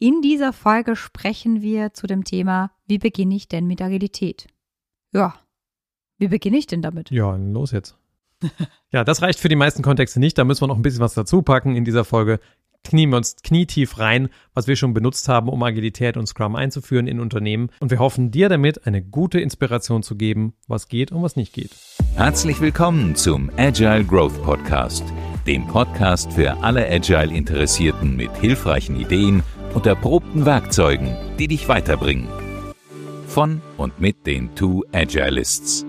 In dieser Folge sprechen wir zu dem Thema, wie beginne ich denn mit Agilität? Ja, wie beginne ich denn damit? Ja, los jetzt. ja, das reicht für die meisten Kontexte nicht. Da müssen wir noch ein bisschen was dazu packen in dieser Folge. Knien wir uns knietief rein, was wir schon benutzt haben, um Agilität und Scrum einzuführen in Unternehmen. Und wir hoffen, dir damit eine gute Inspiration zu geben, was geht und was nicht geht. Herzlich willkommen zum Agile Growth Podcast, dem Podcast für alle Agile-Interessierten mit hilfreichen Ideen und erprobten Werkzeugen, die dich weiterbringen. Von und mit den Two Agilists.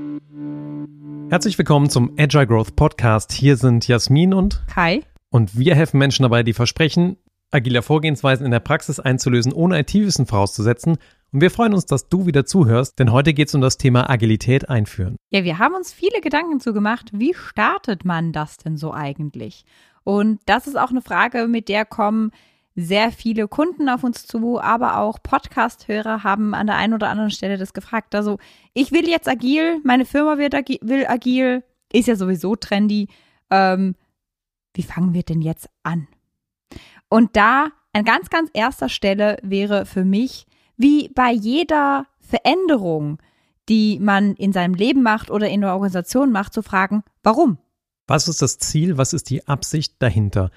Herzlich willkommen zum Agile Growth Podcast. Hier sind Jasmin und Kai. Und wir helfen Menschen dabei, die Versprechen agiler Vorgehensweisen in der Praxis einzulösen, ohne IT-Wissen vorauszusetzen. Und wir freuen uns, dass du wieder zuhörst, denn heute geht es um das Thema Agilität einführen. Ja, wir haben uns viele Gedanken zugemacht, wie startet man das denn so eigentlich? Und das ist auch eine Frage, mit der kommen sehr viele Kunden auf uns zu, aber auch Podcast-Hörer haben an der einen oder anderen Stelle das gefragt. Also, ich will jetzt agil, meine Firma wird agi will agil, ist ja sowieso trendy. Ähm, wie fangen wir denn jetzt an? Und da an ganz, ganz erster Stelle wäre für mich, wie bei jeder Veränderung, die man in seinem Leben macht oder in der Organisation macht, zu fragen, warum? Was ist das Ziel? Was ist die Absicht dahinter?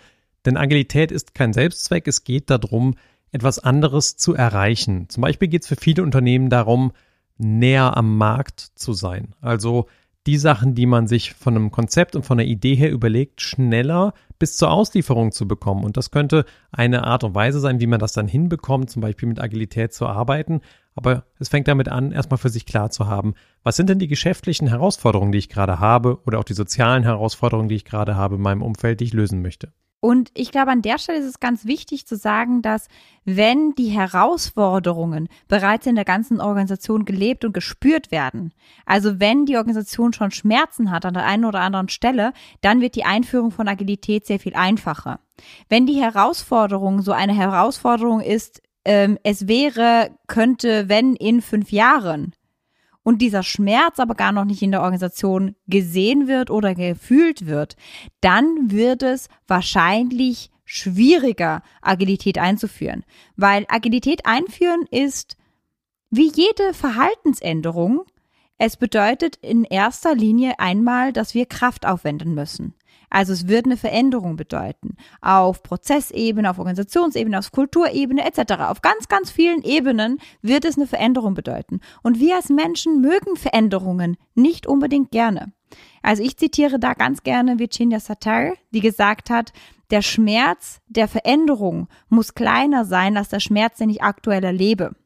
Denn Agilität ist kein Selbstzweck, es geht darum, etwas anderes zu erreichen. Zum Beispiel geht es für viele Unternehmen darum, näher am Markt zu sein. Also die Sachen, die man sich von einem Konzept und von einer Idee her überlegt, schneller bis zur Auslieferung zu bekommen. Und das könnte eine Art und Weise sein, wie man das dann hinbekommt, zum Beispiel mit Agilität zu arbeiten. Aber es fängt damit an, erstmal für sich klar zu haben, was sind denn die geschäftlichen Herausforderungen, die ich gerade habe oder auch die sozialen Herausforderungen, die ich gerade habe in meinem Umfeld, die ich lösen möchte. Und ich glaube, an der Stelle ist es ganz wichtig zu sagen, dass wenn die Herausforderungen bereits in der ganzen Organisation gelebt und gespürt werden, also wenn die Organisation schon Schmerzen hat an der einen oder anderen Stelle, dann wird die Einführung von Agilität sehr viel einfacher. Wenn die Herausforderung so eine Herausforderung ist, ähm, es wäre, könnte, wenn in fünf Jahren, und dieser Schmerz aber gar noch nicht in der Organisation gesehen wird oder gefühlt wird, dann wird es wahrscheinlich schwieriger, Agilität einzuführen. Weil Agilität einführen ist wie jede Verhaltensänderung. Es bedeutet in erster Linie einmal, dass wir Kraft aufwenden müssen. Also es wird eine Veränderung bedeuten. Auf Prozessebene, auf Organisationsebene, auf Kulturebene etc. Auf ganz, ganz vielen Ebenen wird es eine Veränderung bedeuten. Und wir als Menschen mögen Veränderungen nicht unbedingt gerne. Also ich zitiere da ganz gerne Virginia Satir, die gesagt hat, der Schmerz der Veränderung muss kleiner sein als der Schmerz, den ich aktuell erlebe.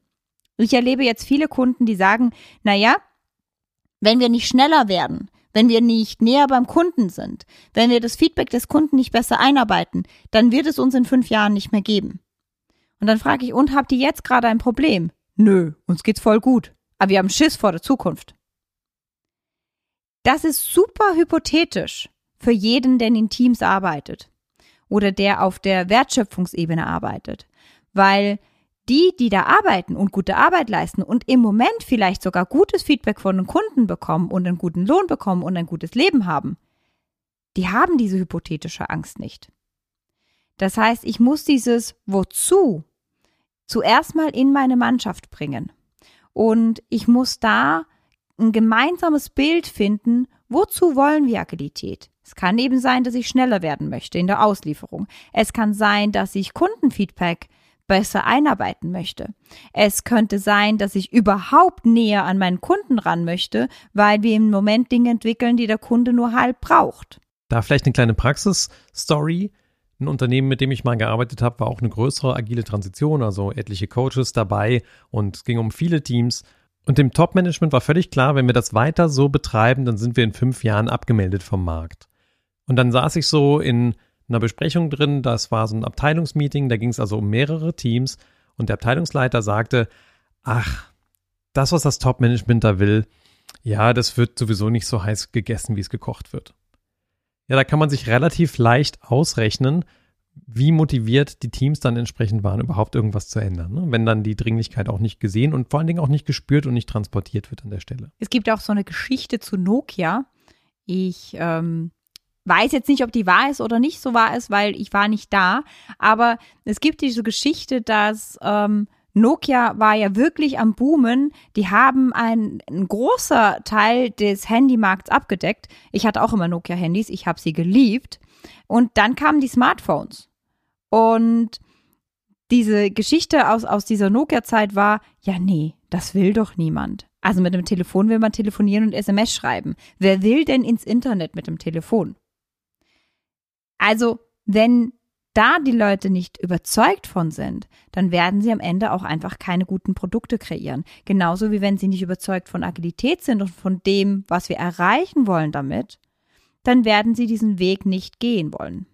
Ich erlebe jetzt viele Kunden, die sagen, na ja, wenn wir nicht schneller werden, wenn wir nicht näher beim Kunden sind, wenn wir das Feedback des Kunden nicht besser einarbeiten, dann wird es uns in fünf Jahren nicht mehr geben. Und dann frage ich, und habt ihr jetzt gerade ein Problem? Nö, uns geht's voll gut. Aber wir haben Schiss vor der Zukunft. Das ist super hypothetisch für jeden, der in Teams arbeitet oder der auf der Wertschöpfungsebene arbeitet, weil die, die da arbeiten und gute Arbeit leisten und im Moment vielleicht sogar gutes Feedback von den Kunden bekommen und einen guten Lohn bekommen und ein gutes Leben haben, die haben diese hypothetische Angst nicht. Das heißt, ich muss dieses Wozu zuerst mal in meine Mannschaft bringen. Und ich muss da ein gemeinsames Bild finden, wozu wollen wir Agilität? Es kann eben sein, dass ich schneller werden möchte in der Auslieferung. Es kann sein, dass ich Kundenfeedback besser einarbeiten möchte. Es könnte sein, dass ich überhaupt näher an meinen Kunden ran möchte, weil wir im Moment Dinge entwickeln, die der Kunde nur halb braucht. Da vielleicht eine kleine Praxis-Story. Ein Unternehmen, mit dem ich mal gearbeitet habe, war auch eine größere agile Transition, also etliche Coaches dabei und es ging um viele Teams. Und dem Top-Management war völlig klar, wenn wir das weiter so betreiben, dann sind wir in fünf Jahren abgemeldet vom Markt. Und dann saß ich so in einer Besprechung drin. Das war so ein Abteilungsmeeting, da ging es also um mehrere Teams und der Abteilungsleiter sagte, ach, das, was das Top-Management da will, ja, das wird sowieso nicht so heiß gegessen, wie es gekocht wird. Ja, da kann man sich relativ leicht ausrechnen, wie motiviert die Teams dann entsprechend waren, überhaupt irgendwas zu ändern. Ne? Wenn dann die Dringlichkeit auch nicht gesehen und vor allen Dingen auch nicht gespürt und nicht transportiert wird an der Stelle. Es gibt auch so eine Geschichte zu Nokia. Ich ähm, weiß jetzt nicht, ob die wahr ist oder nicht so wahr ist, weil ich war nicht da. Aber es gibt diese Geschichte, dass ähm, Nokia war ja wirklich am Boomen. Die haben ein, ein großer Teil des Handymarkts abgedeckt. Ich hatte auch immer Nokia-Handys, ich habe sie geliebt. Und dann kamen die Smartphones. Und diese Geschichte aus, aus dieser Nokia-Zeit war, ja, nee, das will doch niemand. Also mit dem Telefon will man telefonieren und SMS schreiben. Wer will denn ins Internet mit dem Telefon? Also, wenn da die Leute nicht überzeugt von sind, dann werden sie am Ende auch einfach keine guten Produkte kreieren. Genauso wie wenn sie nicht überzeugt von Agilität sind und von dem, was wir erreichen wollen damit, dann werden sie diesen Weg nicht gehen wollen.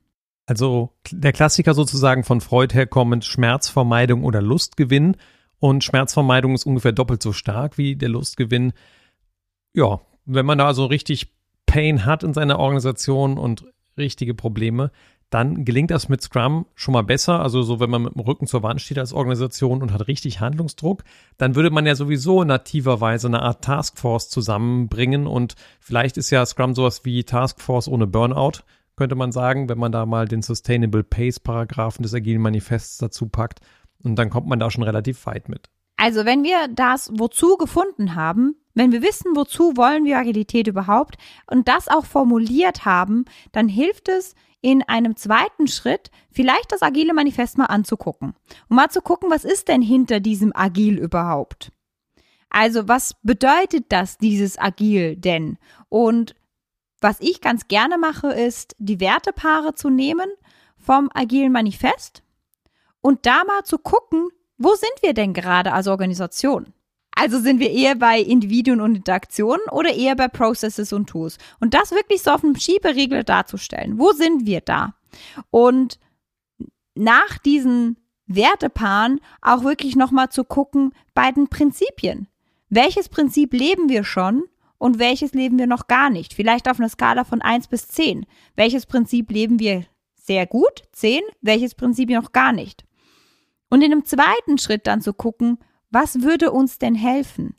Also der Klassiker sozusagen von Freud herkommend Schmerzvermeidung oder Lustgewinn. Und Schmerzvermeidung ist ungefähr doppelt so stark wie der Lustgewinn. Ja, wenn man da so richtig Pain hat in seiner Organisation und richtige Probleme, dann gelingt das mit Scrum schon mal besser. Also so, wenn man mit dem Rücken zur Wand steht als Organisation und hat richtig Handlungsdruck, dann würde man ja sowieso nativerweise eine Art Taskforce zusammenbringen und vielleicht ist ja Scrum sowas wie Taskforce ohne Burnout, könnte man sagen, wenn man da mal den Sustainable Pace Paragraphen des Agilen Manifests dazu packt und dann kommt man da schon relativ weit mit. Also wenn wir das Wozu gefunden haben, wenn wir wissen, wozu wollen wir Agilität überhaupt und das auch formuliert haben, dann hilft es in einem zweiten Schritt vielleicht das agile Manifest mal anzugucken und mal zu gucken, was ist denn hinter diesem Agil überhaupt? Also was bedeutet das, dieses Agil denn? Und was ich ganz gerne mache, ist, die Wertepaare zu nehmen vom agilen Manifest und da mal zu gucken, wo sind wir denn gerade als Organisation? Also sind wir eher bei Individuen und Interaktionen oder eher bei Processes und Tools? Und das wirklich so auf einem Schieberegler darzustellen. Wo sind wir da? Und nach diesen Wertepaaren auch wirklich nochmal zu gucken bei den Prinzipien. Welches Prinzip leben wir schon und welches leben wir noch gar nicht? Vielleicht auf einer Skala von 1 bis 10. Welches Prinzip leben wir sehr gut? 10. Welches Prinzip noch gar nicht? Und in einem zweiten Schritt dann zu gucken, was würde uns denn helfen,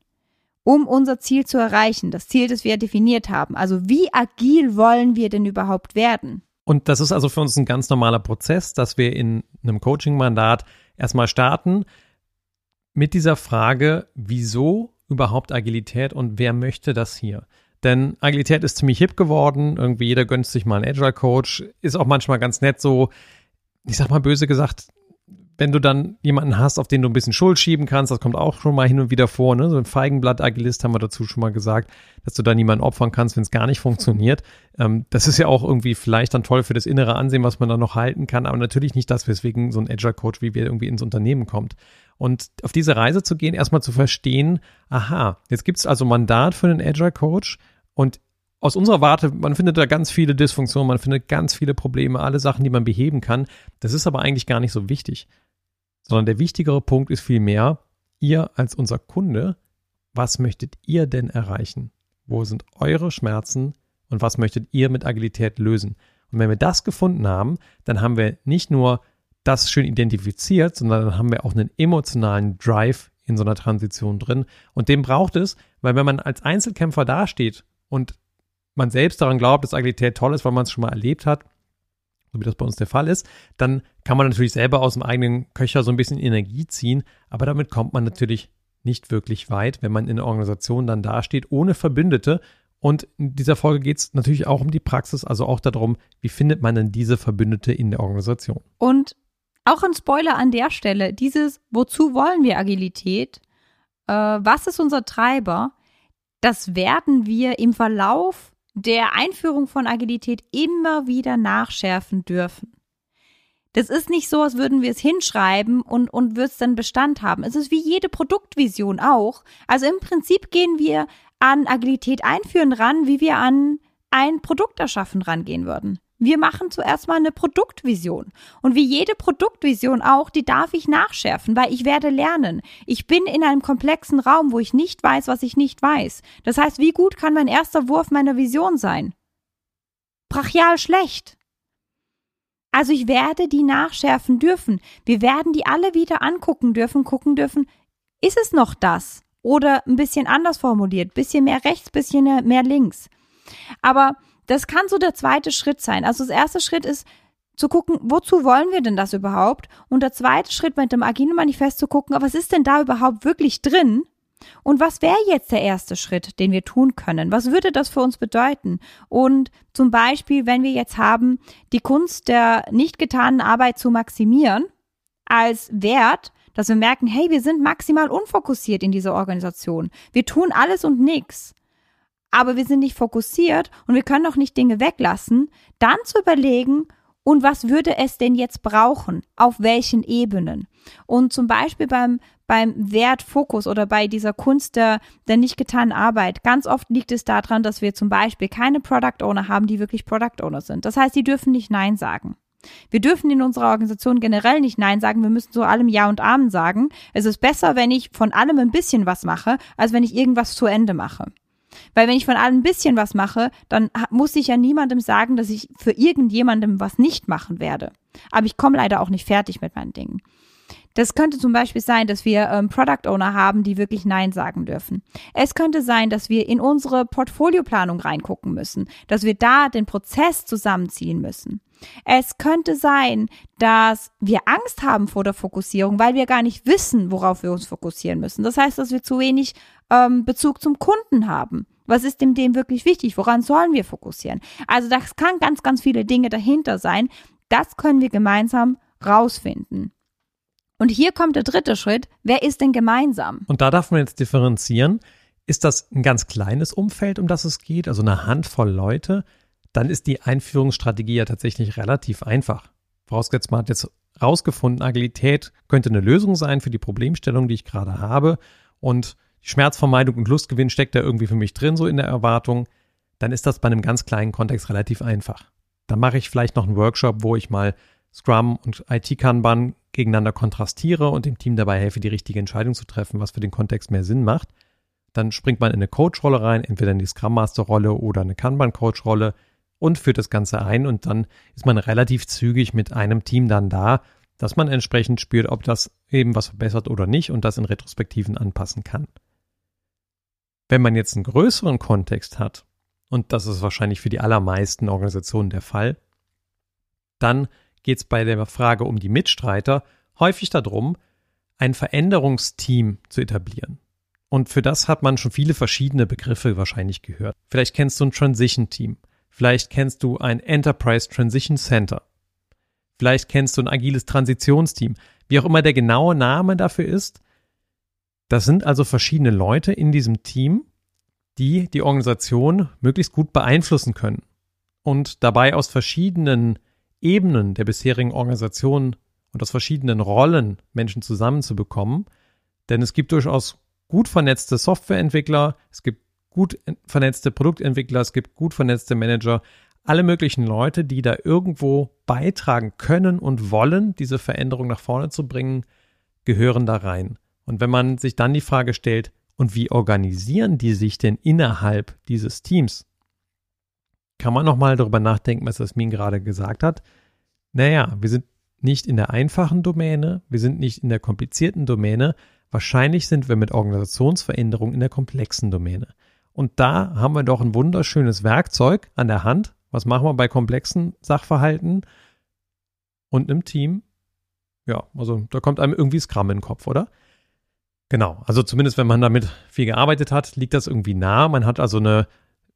um unser Ziel zu erreichen, das Ziel, das wir definiert haben? Also wie agil wollen wir denn überhaupt werden? Und das ist also für uns ein ganz normaler Prozess, dass wir in einem Coaching-Mandat erstmal starten mit dieser Frage, wieso überhaupt Agilität und wer möchte das hier? Denn Agilität ist ziemlich hip geworden, irgendwie jeder gönnt sich mal einen Agile Coach, ist auch manchmal ganz nett so, ich sag mal böse gesagt, wenn du dann jemanden hast, auf den du ein bisschen Schuld schieben kannst, das kommt auch schon mal hin und wieder vor, ne? So ein Feigenblatt-Agilist haben wir dazu schon mal gesagt, dass du da niemanden opfern kannst, wenn es gar nicht funktioniert. Ähm, das ist ja auch irgendwie vielleicht dann toll für das innere Ansehen, was man da noch halten kann, aber natürlich nicht das, weswegen so ein Agile-Coach wie wir irgendwie ins Unternehmen kommt. Und auf diese Reise zu gehen, erstmal zu verstehen, aha, jetzt gibt es also Mandat für einen Agile-Coach und aus unserer Warte, man findet da ganz viele Dysfunktionen, man findet ganz viele Probleme, alle Sachen, die man beheben kann. Das ist aber eigentlich gar nicht so wichtig sondern der wichtigere Punkt ist vielmehr, ihr als unser Kunde, was möchtet ihr denn erreichen? Wo sind eure Schmerzen und was möchtet ihr mit Agilität lösen? Und wenn wir das gefunden haben, dann haben wir nicht nur das schön identifiziert, sondern dann haben wir auch einen emotionalen Drive in so einer Transition drin. Und den braucht es, weil wenn man als Einzelkämpfer dasteht und man selbst daran glaubt, dass Agilität toll ist, weil man es schon mal erlebt hat, so wie das bei uns der Fall ist, dann kann man natürlich selber aus dem eigenen Köcher so ein bisschen Energie ziehen, aber damit kommt man natürlich nicht wirklich weit, wenn man in der Organisation dann dasteht, ohne Verbündete. Und in dieser Folge geht es natürlich auch um die Praxis, also auch darum, wie findet man denn diese Verbündete in der Organisation. Und auch ein Spoiler an der Stelle, dieses, wozu wollen wir Agilität? Äh, was ist unser Treiber? Das werden wir im Verlauf der Einführung von Agilität immer wieder nachschärfen dürfen. Das ist nicht so, als würden wir es hinschreiben und, und wird es dann Bestand haben. Es ist wie jede Produktvision auch. Also im Prinzip gehen wir an Agilität einführen ran, wie wir an ein Produkt erschaffen rangehen würden. Wir machen zuerst mal eine Produktvision. Und wie jede Produktvision auch, die darf ich nachschärfen, weil ich werde lernen. Ich bin in einem komplexen Raum, wo ich nicht weiß, was ich nicht weiß. Das heißt, wie gut kann mein erster Wurf meiner Vision sein? Brachial schlecht. Also ich werde die nachschärfen dürfen. Wir werden die alle wieder angucken dürfen, gucken dürfen, ist es noch das? Oder ein bisschen anders formuliert, bisschen mehr rechts, bisschen mehr links. Aber das kann so der zweite Schritt sein. Also das erste Schritt ist zu gucken, wozu wollen wir denn das überhaupt? Und der zweite Schritt mit dem agilen Manifest zu gucken, was ist denn da überhaupt wirklich drin? Und was wäre jetzt der erste Schritt, den wir tun können? Was würde das für uns bedeuten? Und zum Beispiel, wenn wir jetzt haben, die Kunst der nicht getanen Arbeit zu maximieren als Wert, dass wir merken, hey, wir sind maximal unfokussiert in dieser Organisation. Wir tun alles und nichts. Aber wir sind nicht fokussiert und wir können auch nicht Dinge weglassen, dann zu überlegen, und was würde es denn jetzt brauchen? Auf welchen Ebenen? Und zum Beispiel beim, beim Wertfokus oder bei dieser Kunst der, der nicht getanen Arbeit. Ganz oft liegt es daran, dass wir zum Beispiel keine Product Owner haben, die wirklich Product Owner sind. Das heißt, die dürfen nicht Nein sagen. Wir dürfen in unserer Organisation generell nicht Nein sagen. Wir müssen zu allem Ja und Amen sagen. Es ist besser, wenn ich von allem ein bisschen was mache, als wenn ich irgendwas zu Ende mache. Weil wenn ich von allem ein bisschen was mache, dann muss ich ja niemandem sagen, dass ich für irgendjemandem was nicht machen werde. Aber ich komme leider auch nicht fertig mit meinen Dingen. Das könnte zum Beispiel sein, dass wir ähm, Product Owner haben, die wirklich Nein sagen dürfen. Es könnte sein, dass wir in unsere Portfolioplanung reingucken müssen, dass wir da den Prozess zusammenziehen müssen. Es könnte sein, dass wir Angst haben vor der Fokussierung, weil wir gar nicht wissen, worauf wir uns fokussieren müssen. Das heißt, dass wir zu wenig ähm, Bezug zum Kunden haben. Was ist dem dem wirklich wichtig? Woran sollen wir fokussieren? Also das kann ganz, ganz viele Dinge dahinter sein. Das können wir gemeinsam rausfinden. Und hier kommt der dritte Schritt. Wer ist denn gemeinsam? Und da darf man jetzt differenzieren. Ist das ein ganz kleines Umfeld, um das es geht, also eine Handvoll Leute? Dann ist die Einführungsstrategie ja tatsächlich relativ einfach. Vorausgesetzt, man hat jetzt rausgefunden, Agilität könnte eine Lösung sein für die Problemstellung, die ich gerade habe. Und Schmerzvermeidung und Lustgewinn steckt da irgendwie für mich drin, so in der Erwartung, dann ist das bei einem ganz kleinen Kontext relativ einfach. Dann mache ich vielleicht noch einen Workshop, wo ich mal Scrum und IT-Kanban gegeneinander kontrastiere und dem Team dabei helfe, die richtige Entscheidung zu treffen, was für den Kontext mehr Sinn macht. Dann springt man in eine Coach-Rolle rein, entweder in die Scrum Master-Rolle oder eine Kanban-Coach-Rolle und führt das Ganze ein und dann ist man relativ zügig mit einem Team dann da, dass man entsprechend spürt, ob das eben was verbessert oder nicht und das in Retrospektiven anpassen kann. Wenn man jetzt einen größeren Kontext hat, und das ist wahrscheinlich für die allermeisten Organisationen der Fall, dann geht es bei der Frage um die Mitstreiter häufig darum, ein Veränderungsteam zu etablieren. Und für das hat man schon viele verschiedene Begriffe wahrscheinlich gehört. Vielleicht kennst du ein Transition Team. Vielleicht kennst du ein Enterprise Transition Center. Vielleicht kennst du ein agiles Transitionsteam. Wie auch immer der genaue Name dafür ist, das sind also verschiedene Leute in diesem Team, die die Organisation möglichst gut beeinflussen können und dabei aus verschiedenen Ebenen der bisherigen Organisation und aus verschiedenen Rollen Menschen zusammenzubekommen. Denn es gibt durchaus gut vernetzte Softwareentwickler, es gibt gut vernetzte Produktentwickler, es gibt gut vernetzte Manager, alle möglichen Leute, die da irgendwo beitragen können und wollen, diese Veränderung nach vorne zu bringen, gehören da rein. Und wenn man sich dann die Frage stellt, und wie organisieren die sich denn innerhalb dieses Teams? Kann man nochmal darüber nachdenken, was Jasmin gerade gesagt hat? Naja, wir sind nicht in der einfachen Domäne, wir sind nicht in der komplizierten Domäne, wahrscheinlich sind wir mit Organisationsveränderung in der komplexen Domäne. Und da haben wir doch ein wunderschönes Werkzeug an der Hand. Was machen wir bei komplexen Sachverhalten und einem Team? Ja, also da kommt einem irgendwie Scrum in den Kopf, oder? Genau, also zumindest wenn man damit viel gearbeitet hat, liegt das irgendwie nah. Man hat also eine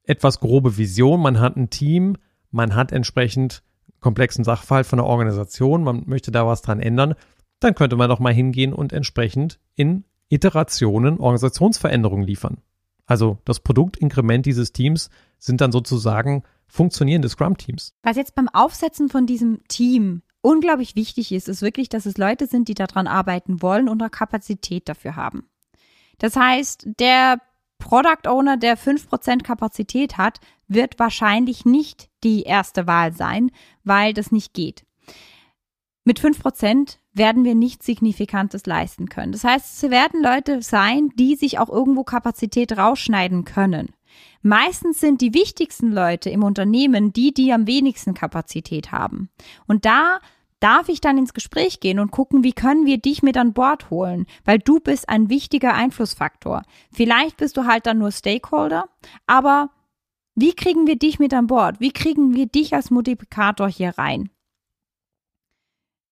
etwas grobe Vision, man hat ein Team, man hat entsprechend komplexen Sachverhalt von der Organisation, man möchte da was dran ändern, dann könnte man doch mal hingehen und entsprechend in Iterationen Organisationsveränderungen liefern. Also das Produktinkrement dieses Teams sind dann sozusagen funktionierende Scrum-Teams. Was jetzt beim Aufsetzen von diesem Team unglaublich wichtig ist, ist wirklich, dass es Leute sind, die daran arbeiten wollen und auch Kapazität dafür haben. Das heißt, der Product Owner, der 5% Kapazität hat, wird wahrscheinlich nicht die erste Wahl sein, weil das nicht geht. Mit 5% werden wir nichts Signifikantes leisten können. Das heißt, es werden Leute sein, die sich auch irgendwo Kapazität rausschneiden können. Meistens sind die wichtigsten Leute im Unternehmen die, die am wenigsten Kapazität haben. Und da darf ich dann ins Gespräch gehen und gucken, wie können wir dich mit an Bord holen, weil du bist ein wichtiger Einflussfaktor. Vielleicht bist du halt dann nur Stakeholder, aber Wie kriegen wir dich mit an Bord? Wie kriegen wir dich als Multiplikator hier rein?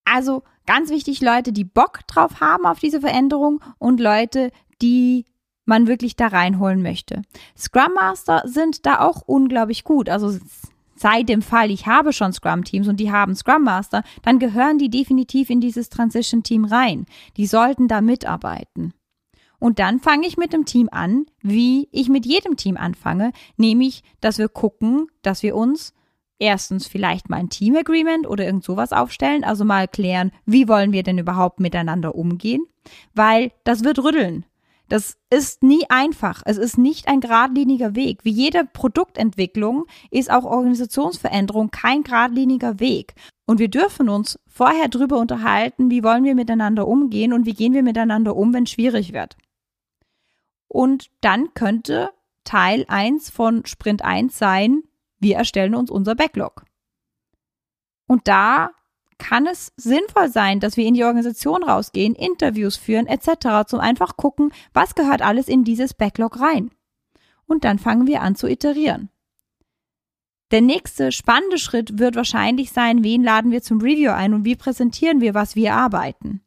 Also ganz wichtig, Leute, die Bock drauf haben auf diese Veränderung und Leute, die man wirklich da reinholen möchte. Scrum Master sind da auch unglaublich gut. Also sei dem Fall, ich habe schon Scrum-Teams und die haben Scrum Master, dann gehören die definitiv in dieses Transition-Team rein. Die sollten da mitarbeiten. Und dann fange ich mit dem Team an, wie ich mit jedem Team anfange, nämlich, dass wir gucken, dass wir uns erstens vielleicht mal ein Team Agreement oder irgend sowas aufstellen, also mal klären, wie wollen wir denn überhaupt miteinander umgehen, weil das wird rütteln. Das ist nie einfach. Es ist nicht ein geradliniger Weg. Wie jede Produktentwicklung ist auch Organisationsveränderung kein geradliniger Weg. Und wir dürfen uns vorher drüber unterhalten, wie wollen wir miteinander umgehen und wie gehen wir miteinander um, wenn es schwierig wird. Und dann könnte Teil 1 von Sprint 1 sein, wir erstellen uns unser Backlog. Und da kann es sinnvoll sein, dass wir in die Organisation rausgehen, Interviews führen etc., zum einfach gucken, was gehört alles in dieses Backlog rein. Und dann fangen wir an zu iterieren. Der nächste spannende Schritt wird wahrscheinlich sein, wen laden wir zum Review ein und wie präsentieren wir, was wir arbeiten.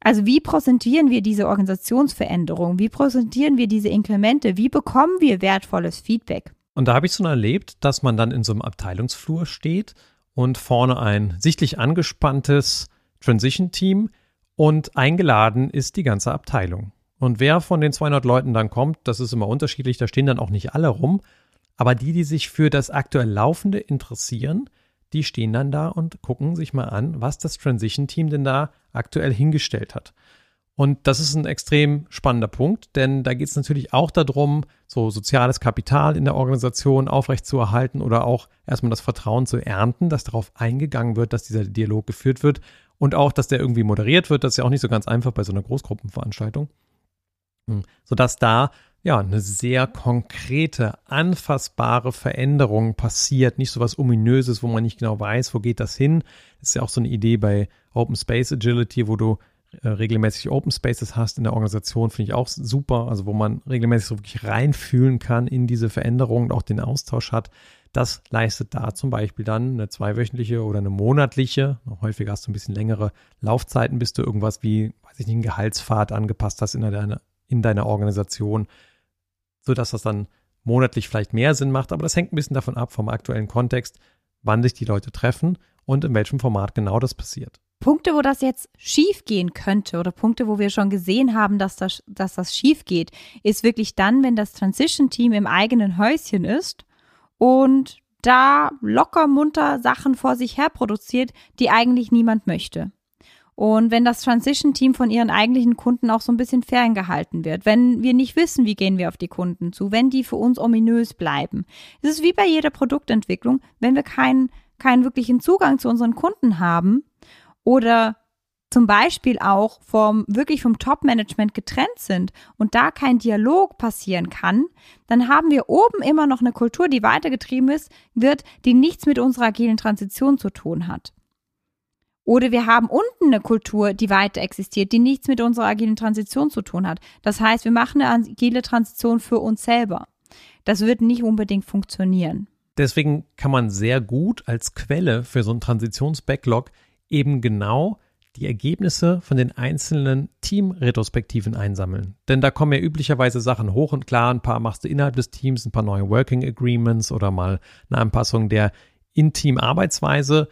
Also wie präsentieren wir diese Organisationsveränderung? Wie präsentieren wir diese Inkremente? Wie bekommen wir wertvolles Feedback? Und da habe ich so erlebt, dass man dann in so einem Abteilungsflur steht und vorne ein sichtlich angespanntes Transition-Team und eingeladen ist die ganze Abteilung. Und wer von den 200 Leuten dann kommt, das ist immer unterschiedlich, da stehen dann auch nicht alle rum, aber die, die sich für das aktuell Laufende interessieren, die stehen dann da und gucken sich mal an, was das Transition-Team denn da aktuell hingestellt hat. Und das ist ein extrem spannender Punkt, denn da geht es natürlich auch darum, so soziales Kapital in der Organisation aufrechtzuerhalten oder auch erstmal das Vertrauen zu ernten, dass darauf eingegangen wird, dass dieser Dialog geführt wird und auch, dass der irgendwie moderiert wird. Das ist ja auch nicht so ganz einfach bei so einer Großgruppenveranstaltung. Hm. Sodass da ja eine sehr konkrete, anfassbare Veränderung passiert, nicht so was ominöses, wo man nicht genau weiß, wo geht das hin. Das ist ja auch so eine Idee bei Open Space Agility, wo du äh, regelmäßig Open Spaces hast in der Organisation, finde ich auch super. Also wo man regelmäßig so wirklich reinfühlen kann in diese Veränderung und auch den Austausch hat. Das leistet da zum Beispiel dann eine zweiwöchentliche oder eine monatliche, häufiger hast du ein bisschen längere Laufzeiten, bis du irgendwas wie, weiß ich nicht, einen Gehaltspfad angepasst hast in deiner, in deiner Organisation, sodass das dann monatlich vielleicht mehr Sinn macht. Aber das hängt ein bisschen davon ab, vom aktuellen Kontext, wann sich die Leute treffen und in welchem Format genau das passiert. Punkte, wo das jetzt schief gehen könnte oder Punkte, wo wir schon gesehen haben, dass das, dass das schief geht, ist wirklich dann, wenn das Transition-Team im eigenen Häuschen ist und da locker munter Sachen vor sich her produziert, die eigentlich niemand möchte. Und wenn das Transition-Team von ihren eigentlichen Kunden auch so ein bisschen ferngehalten wird, wenn wir nicht wissen, wie gehen wir auf die Kunden zu, wenn die für uns ominös bleiben. Es ist wie bei jeder Produktentwicklung, wenn wir keinen, keinen wirklichen Zugang zu unseren Kunden haben, oder zum Beispiel auch vom, wirklich vom Top-Management getrennt sind und da kein Dialog passieren kann, dann haben wir oben immer noch eine Kultur, die weitergetrieben ist, wird, die nichts mit unserer agilen Transition zu tun hat. Oder wir haben unten eine Kultur, die weiter existiert, die nichts mit unserer agilen Transition zu tun hat. Das heißt, wir machen eine agile Transition für uns selber. Das wird nicht unbedingt funktionieren. Deswegen kann man sehr gut als Quelle für so einen Transitions-Backlog eben genau die Ergebnisse von den einzelnen Team-Retrospektiven einsammeln. Denn da kommen ja üblicherweise Sachen hoch und klar, ein paar machst du innerhalb des Teams, ein paar neue Working Agreements oder mal eine Anpassung der In-Team-Arbeitsweise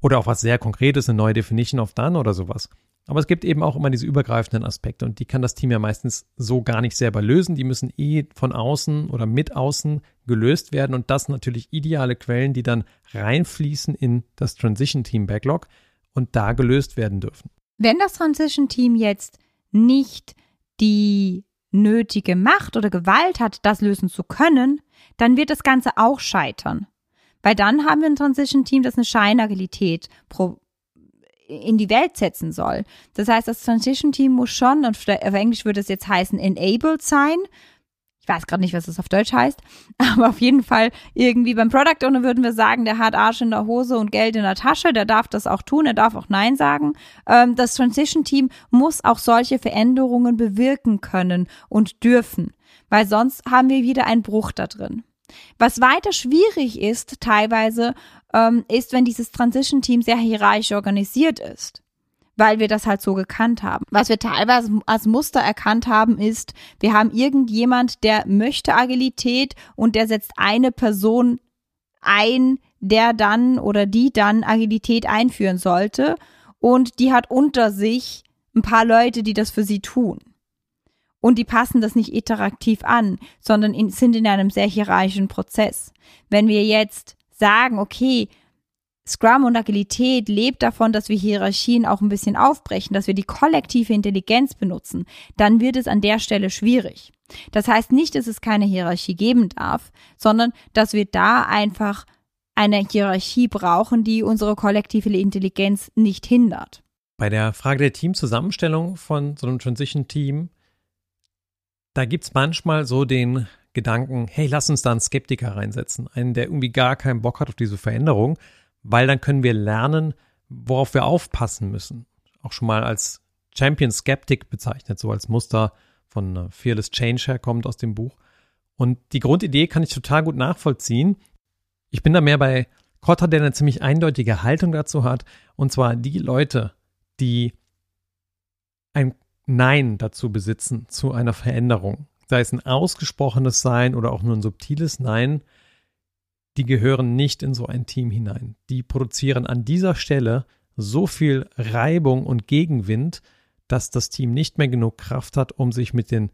oder auch was sehr Konkretes, eine neue Definition of Done oder sowas. Aber es gibt eben auch immer diese übergreifenden Aspekte und die kann das Team ja meistens so gar nicht selber lösen. Die müssen eh von außen oder mit außen gelöst werden und das natürlich ideale Quellen, die dann reinfließen in das Transition Team Backlog, und da gelöst werden dürfen. Wenn das Transition Team jetzt nicht die nötige Macht oder Gewalt hat, das lösen zu können, dann wird das Ganze auch scheitern. Weil dann haben wir ein Transition Team, das eine Scheinagilität in die Welt setzen soll. Das heißt, das Transition Team muss schon, und auf Englisch würde es jetzt heißen, enabled sein, ich weiß gerade nicht, was das auf Deutsch heißt, aber auf jeden Fall irgendwie beim Product Owner würden wir sagen, der hat Arsch in der Hose und Geld in der Tasche, der darf das auch tun, er darf auch Nein sagen. Ähm, das Transition Team muss auch solche Veränderungen bewirken können und dürfen, weil sonst haben wir wieder einen Bruch da drin. Was weiter schwierig ist, teilweise, ähm, ist, wenn dieses Transition Team sehr hierarchisch organisiert ist weil wir das halt so gekannt haben. Was wir teilweise als Muster erkannt haben, ist, wir haben irgendjemand, der möchte Agilität und der setzt eine Person ein, der dann oder die dann Agilität einführen sollte und die hat unter sich ein paar Leute, die das für sie tun. Und die passen das nicht iterativ an, sondern in, sind in einem sehr hierarchischen Prozess. Wenn wir jetzt sagen, okay, Scrum und Agilität lebt davon, dass wir Hierarchien auch ein bisschen aufbrechen, dass wir die kollektive Intelligenz benutzen, dann wird es an der Stelle schwierig. Das heißt nicht, dass es keine Hierarchie geben darf, sondern dass wir da einfach eine Hierarchie brauchen, die unsere kollektive Intelligenz nicht hindert. Bei der Frage der Teamzusammenstellung von so einem Transition-Team, da gibt es manchmal so den Gedanken, hey, lass uns da einen Skeptiker reinsetzen, einen, der irgendwie gar keinen Bock hat auf diese Veränderung, weil dann können wir lernen, worauf wir aufpassen müssen. Auch schon mal als Champion Skeptic bezeichnet, so als Muster von äh, Fearless Change herkommt aus dem Buch. Und die Grundidee kann ich total gut nachvollziehen. Ich bin da mehr bei Kotter, der eine ziemlich eindeutige Haltung dazu hat. Und zwar die Leute, die ein Nein dazu besitzen, zu einer Veränderung. Sei es ein ausgesprochenes Sein oder auch nur ein subtiles Nein, die gehören nicht in so ein Team hinein. Die produzieren an dieser Stelle so viel Reibung und Gegenwind, dass das Team nicht mehr genug Kraft hat, um sich mit den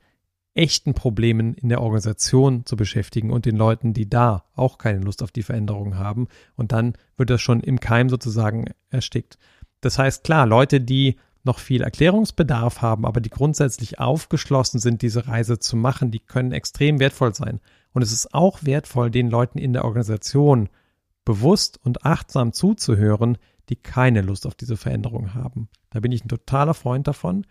echten Problemen in der Organisation zu beschäftigen und den Leuten, die da auch keine Lust auf die Veränderung haben. Und dann wird das schon im Keim sozusagen erstickt. Das heißt, klar, Leute, die noch viel Erklärungsbedarf haben, aber die grundsätzlich aufgeschlossen sind, diese Reise zu machen, die können extrem wertvoll sein. Und es ist auch wertvoll, den Leuten in der Organisation bewusst und achtsam zuzuhören, die keine Lust auf diese Veränderung haben. Da bin ich ein totaler Freund davon.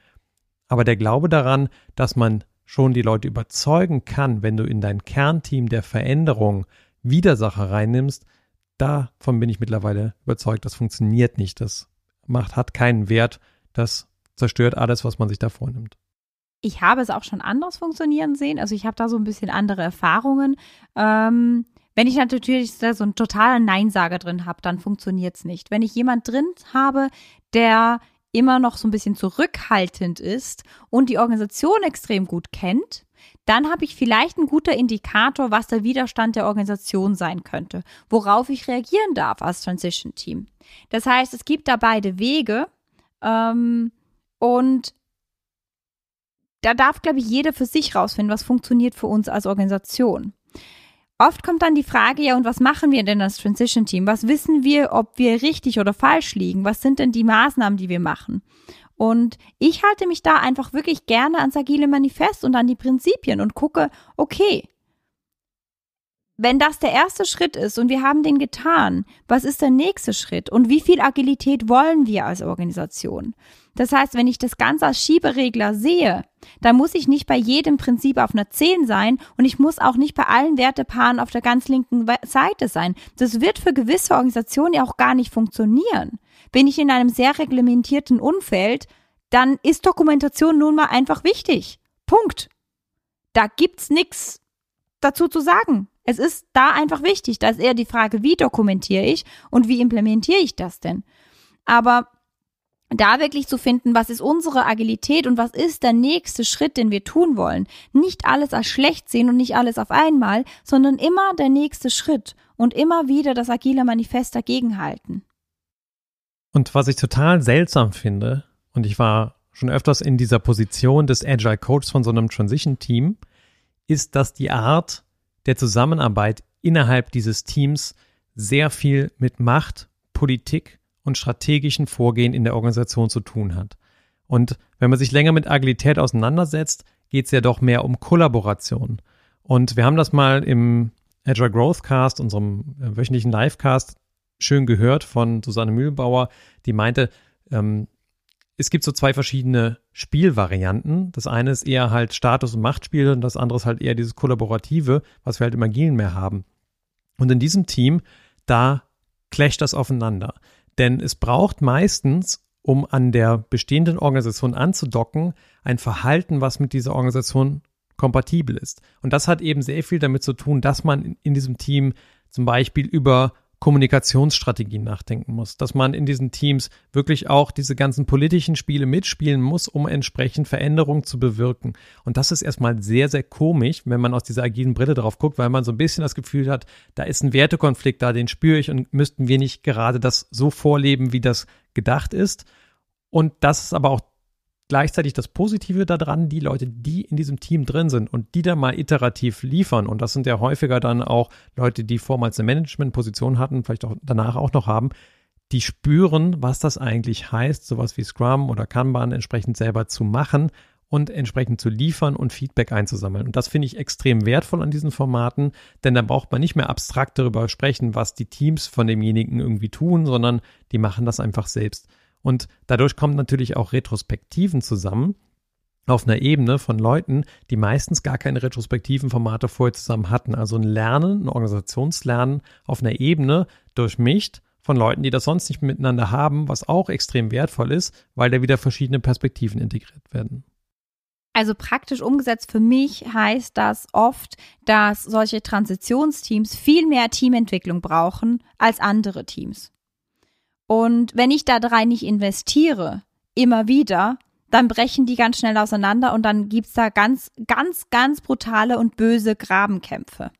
Aber der Glaube daran, dass man schon die Leute überzeugen kann, wenn du in dein Kernteam der Veränderung Widersacher reinnimmst, davon bin ich mittlerweile überzeugt, das funktioniert nicht. Das macht, hat keinen Wert. Das zerstört alles, was man sich da vornimmt. Ich habe es auch schon anders funktionieren sehen. Also ich habe da so ein bisschen andere Erfahrungen. Ähm, wenn ich natürlich so einen totalen Neinsager drin habe, dann funktioniert es nicht. Wenn ich jemand drin habe, der immer noch so ein bisschen zurückhaltend ist und die Organisation extrem gut kennt, dann habe ich vielleicht ein guter Indikator, was der Widerstand der Organisation sein könnte, worauf ich reagieren darf als Transition Team. Das heißt, es gibt da beide Wege ähm, und da darf, glaube ich, jeder für sich rausfinden, was funktioniert für uns als Organisation. Oft kommt dann die Frage, ja, und was machen wir denn als Transition Team? Was wissen wir, ob wir richtig oder falsch liegen? Was sind denn die Maßnahmen, die wir machen? Und ich halte mich da einfach wirklich gerne ans agile Manifest und an die Prinzipien und gucke, okay, wenn das der erste Schritt ist und wir haben den getan, was ist der nächste Schritt und wie viel Agilität wollen wir als Organisation? Das heißt, wenn ich das Ganze als Schieberegler sehe, dann muss ich nicht bei jedem Prinzip auf einer 10 sein und ich muss auch nicht bei allen Wertepaaren auf der ganz linken Seite sein. Das wird für gewisse Organisationen ja auch gar nicht funktionieren. Bin ich in einem sehr reglementierten Umfeld, dann ist Dokumentation nun mal einfach wichtig. Punkt. Da gibt's nichts dazu zu sagen. Es ist da einfach wichtig. Da ist eher die Frage, wie dokumentiere ich und wie implementiere ich das denn? Aber da wirklich zu finden, was ist unsere Agilität und was ist der nächste Schritt, den wir tun wollen. Nicht alles als schlecht sehen und nicht alles auf einmal, sondern immer der nächste Schritt und immer wieder das agile Manifest dagegenhalten. Und was ich total seltsam finde, und ich war schon öfters in dieser Position des Agile Coaches von so einem Transition Team, ist, dass die Art der Zusammenarbeit innerhalb dieses Teams sehr viel mit Macht, Politik und strategischen Vorgehen in der Organisation zu tun hat. Und wenn man sich länger mit Agilität auseinandersetzt, geht es ja doch mehr um Kollaboration. Und wir haben das mal im Agile Growth Cast, unserem äh, wöchentlichen Livecast, schön gehört von Susanne Mühlbauer, die meinte, ähm, es gibt so zwei verschiedene Spielvarianten. Das eine ist eher halt Status- und Machtspiel und das andere ist halt eher dieses Kollaborative, was wir halt im Agilen mehr haben. Und in diesem Team, da clasht das aufeinander. Denn es braucht meistens, um an der bestehenden Organisation anzudocken, ein Verhalten, was mit dieser Organisation kompatibel ist. Und das hat eben sehr viel damit zu tun, dass man in diesem Team zum Beispiel über Kommunikationsstrategien nachdenken muss, dass man in diesen Teams wirklich auch diese ganzen politischen Spiele mitspielen muss, um entsprechend Veränderungen zu bewirken. Und das ist erstmal sehr, sehr komisch, wenn man aus dieser agilen Brille drauf guckt, weil man so ein bisschen das Gefühl hat, da ist ein Wertekonflikt da, den spüre ich und müssten wir nicht gerade das so vorleben, wie das gedacht ist. Und das ist aber auch gleichzeitig das Positive daran, die Leute, die in diesem Team drin sind und die da mal iterativ liefern, und das sind ja häufiger dann auch Leute, die vormals eine Managementposition hatten, vielleicht auch danach auch noch haben, die spüren, was das eigentlich heißt, sowas wie Scrum oder Kanban entsprechend selber zu machen und entsprechend zu liefern und Feedback einzusammeln. Und das finde ich extrem wertvoll an diesen Formaten, denn da braucht man nicht mehr abstrakt darüber sprechen, was die Teams von demjenigen irgendwie tun, sondern die machen das einfach selbst. Und dadurch kommen natürlich auch Retrospektiven zusammen auf einer Ebene von Leuten, die meistens gar keine retrospektiven Formate vorher zusammen hatten. Also ein Lernen, ein Organisationslernen auf einer Ebene durchmischt von Leuten, die das sonst nicht miteinander haben, was auch extrem wertvoll ist, weil da wieder verschiedene Perspektiven integriert werden. Also praktisch umgesetzt für mich heißt das oft, dass solche Transitionsteams viel mehr Teamentwicklung brauchen als andere Teams. Und wenn ich da drei nicht investiere, immer wieder, dann brechen die ganz schnell auseinander und dann gibt's da ganz, ganz, ganz brutale und böse Grabenkämpfe.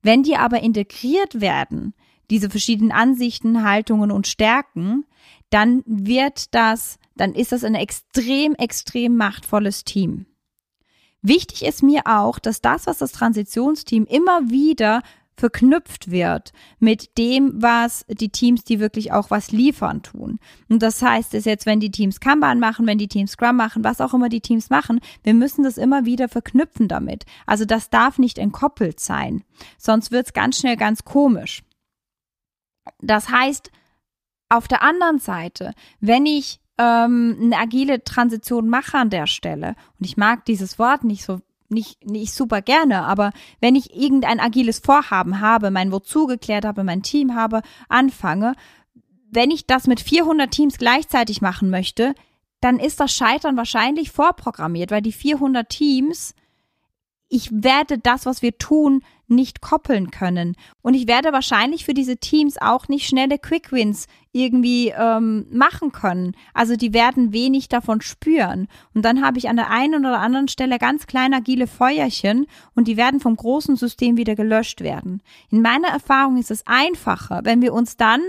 Wenn die aber integriert werden, diese verschiedenen Ansichten, Haltungen und Stärken, dann wird das, dann ist das ein extrem, extrem machtvolles Team. Wichtig ist mir auch, dass das, was das Transitionsteam immer wieder verknüpft wird mit dem, was die Teams, die wirklich auch was liefern, tun. Und das heißt es jetzt, wenn die Teams Kanban machen, wenn die Teams Scrum machen, was auch immer die Teams machen, wir müssen das immer wieder verknüpfen damit. Also das darf nicht entkoppelt sein, sonst wird es ganz schnell ganz komisch. Das heißt, auf der anderen Seite, wenn ich ähm, eine agile Transition mache an der Stelle, und ich mag dieses Wort nicht so nicht, nicht super gerne, aber wenn ich irgendein agiles Vorhaben habe, mein Wozu geklärt habe, mein Team habe, anfange, wenn ich das mit 400 Teams gleichzeitig machen möchte, dann ist das Scheitern wahrscheinlich vorprogrammiert, weil die 400 Teams ich werde das, was wir tun, nicht koppeln können. Und ich werde wahrscheinlich für diese Teams auch nicht schnelle Quick Wins irgendwie ähm, machen können. Also die werden wenig davon spüren. Und dann habe ich an der einen oder anderen Stelle ganz kleine agile Feuerchen und die werden vom großen System wieder gelöscht werden. In meiner Erfahrung ist es einfacher, wenn wir uns dann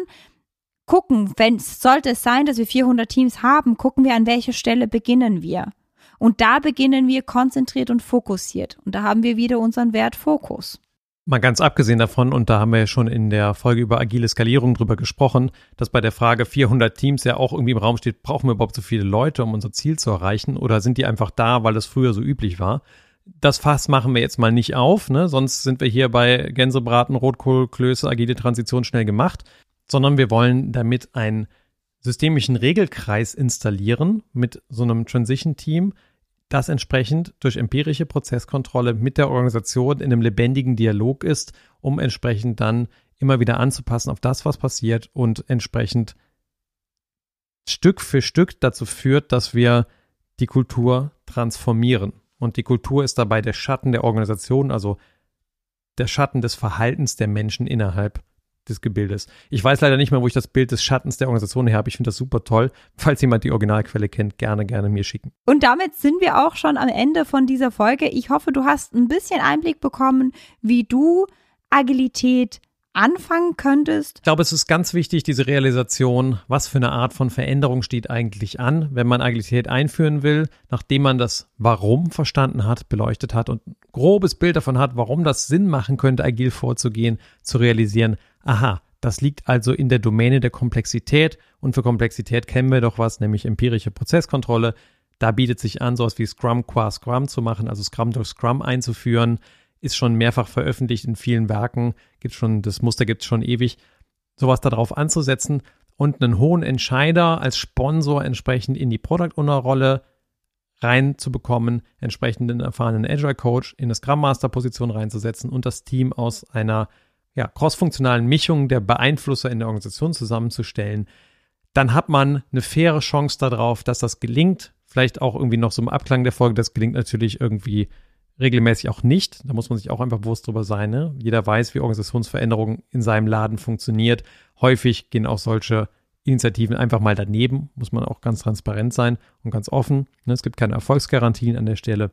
gucken, wenn sollte es sein, dass wir 400 Teams haben, gucken wir an welcher Stelle beginnen wir. Und da beginnen wir konzentriert und fokussiert. Und da haben wir wieder unseren Wert Fokus. Mal ganz abgesehen davon, und da haben wir ja schon in der Folge über agile Skalierung drüber gesprochen, dass bei der Frage 400 Teams ja auch irgendwie im Raum steht, brauchen wir überhaupt so viele Leute, um unser Ziel zu erreichen? Oder sind die einfach da, weil es früher so üblich war? Das Fass machen wir jetzt mal nicht auf, ne? sonst sind wir hier bei Gänsebraten, Rotkohl, Klöße, agile Transition schnell gemacht, sondern wir wollen damit einen systemischen Regelkreis installieren mit so einem Transition-Team, das entsprechend durch empirische Prozesskontrolle mit der Organisation in einem lebendigen Dialog ist, um entsprechend dann immer wieder anzupassen auf das, was passiert und entsprechend Stück für Stück dazu führt, dass wir die Kultur transformieren. Und die Kultur ist dabei der Schatten der Organisation, also der Schatten des Verhaltens der Menschen innerhalb des Gebildes. Ich weiß leider nicht mehr, wo ich das Bild des Schattens der Organisation her habe. Ich finde das super toll. Falls jemand die Originalquelle kennt, gerne, gerne mir schicken. Und damit sind wir auch schon am Ende von dieser Folge. Ich hoffe, du hast ein bisschen Einblick bekommen, wie du Agilität anfangen könntest? Ich glaube, es ist ganz wichtig, diese Realisation, was für eine Art von Veränderung steht eigentlich an, wenn man Agilität einführen will, nachdem man das Warum verstanden hat, beleuchtet hat und ein grobes Bild davon hat, warum das Sinn machen könnte, agil vorzugehen, zu realisieren, aha, das liegt also in der Domäne der Komplexität. Und für Komplexität kennen wir doch was, nämlich empirische Prozesskontrolle. Da bietet sich an, sowas wie Scrum qua Scrum zu machen, also Scrum durch Scrum einzuführen. Ist schon mehrfach veröffentlicht in vielen Werken, gibt schon, das Muster gibt es schon ewig, sowas darauf anzusetzen und einen hohen Entscheider als Sponsor entsprechend in die Product Owner Rolle reinzubekommen, entsprechend einen erfahrenen Agile Coach in eine Scrum Master Position reinzusetzen und das Team aus einer ja, crossfunktionalen Mischung der Beeinflusser in der Organisation zusammenzustellen, dann hat man eine faire Chance darauf, dass das gelingt. Vielleicht auch irgendwie noch so im Abklang der Folge, das gelingt natürlich irgendwie regelmäßig auch nicht. Da muss man sich auch einfach bewusst drüber sein. Ne? Jeder weiß, wie Organisationsveränderung in seinem Laden funktioniert. Häufig gehen auch solche Initiativen einfach mal daneben, muss man auch ganz transparent sein und ganz offen. Ne? Es gibt keine Erfolgsgarantien an der Stelle.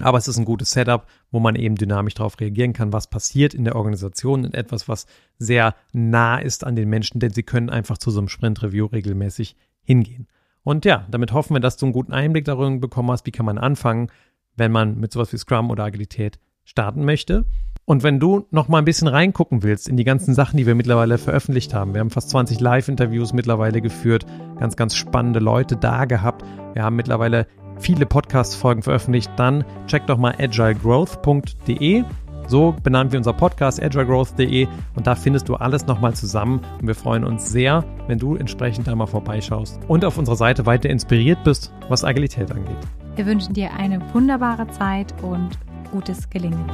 Aber es ist ein gutes Setup, wo man eben dynamisch darauf reagieren kann, was passiert in der Organisation, in etwas, was sehr nah ist an den Menschen, denn sie können einfach zu so einem Sprint-Review regelmäßig hingehen. Und ja, damit hoffen wir, dass du einen guten Einblick darin bekommen hast, wie kann man anfangen, wenn man mit sowas wie Scrum oder Agilität starten möchte. Und wenn du noch mal ein bisschen reingucken willst in die ganzen Sachen, die wir mittlerweile veröffentlicht haben, wir haben fast 20 Live-Interviews mittlerweile geführt, ganz, ganz spannende Leute da gehabt. Wir haben mittlerweile viele Podcast-Folgen veröffentlicht, dann check doch mal agilegrowth.de. So benennen wir unser Podcast agilegrowth.de und da findest du alles nochmal zusammen und wir freuen uns sehr, wenn du entsprechend da mal vorbeischaust und auf unserer Seite weiter inspiriert bist, was Agilität angeht. Wir wünschen dir eine wunderbare Zeit und gutes Gelingen.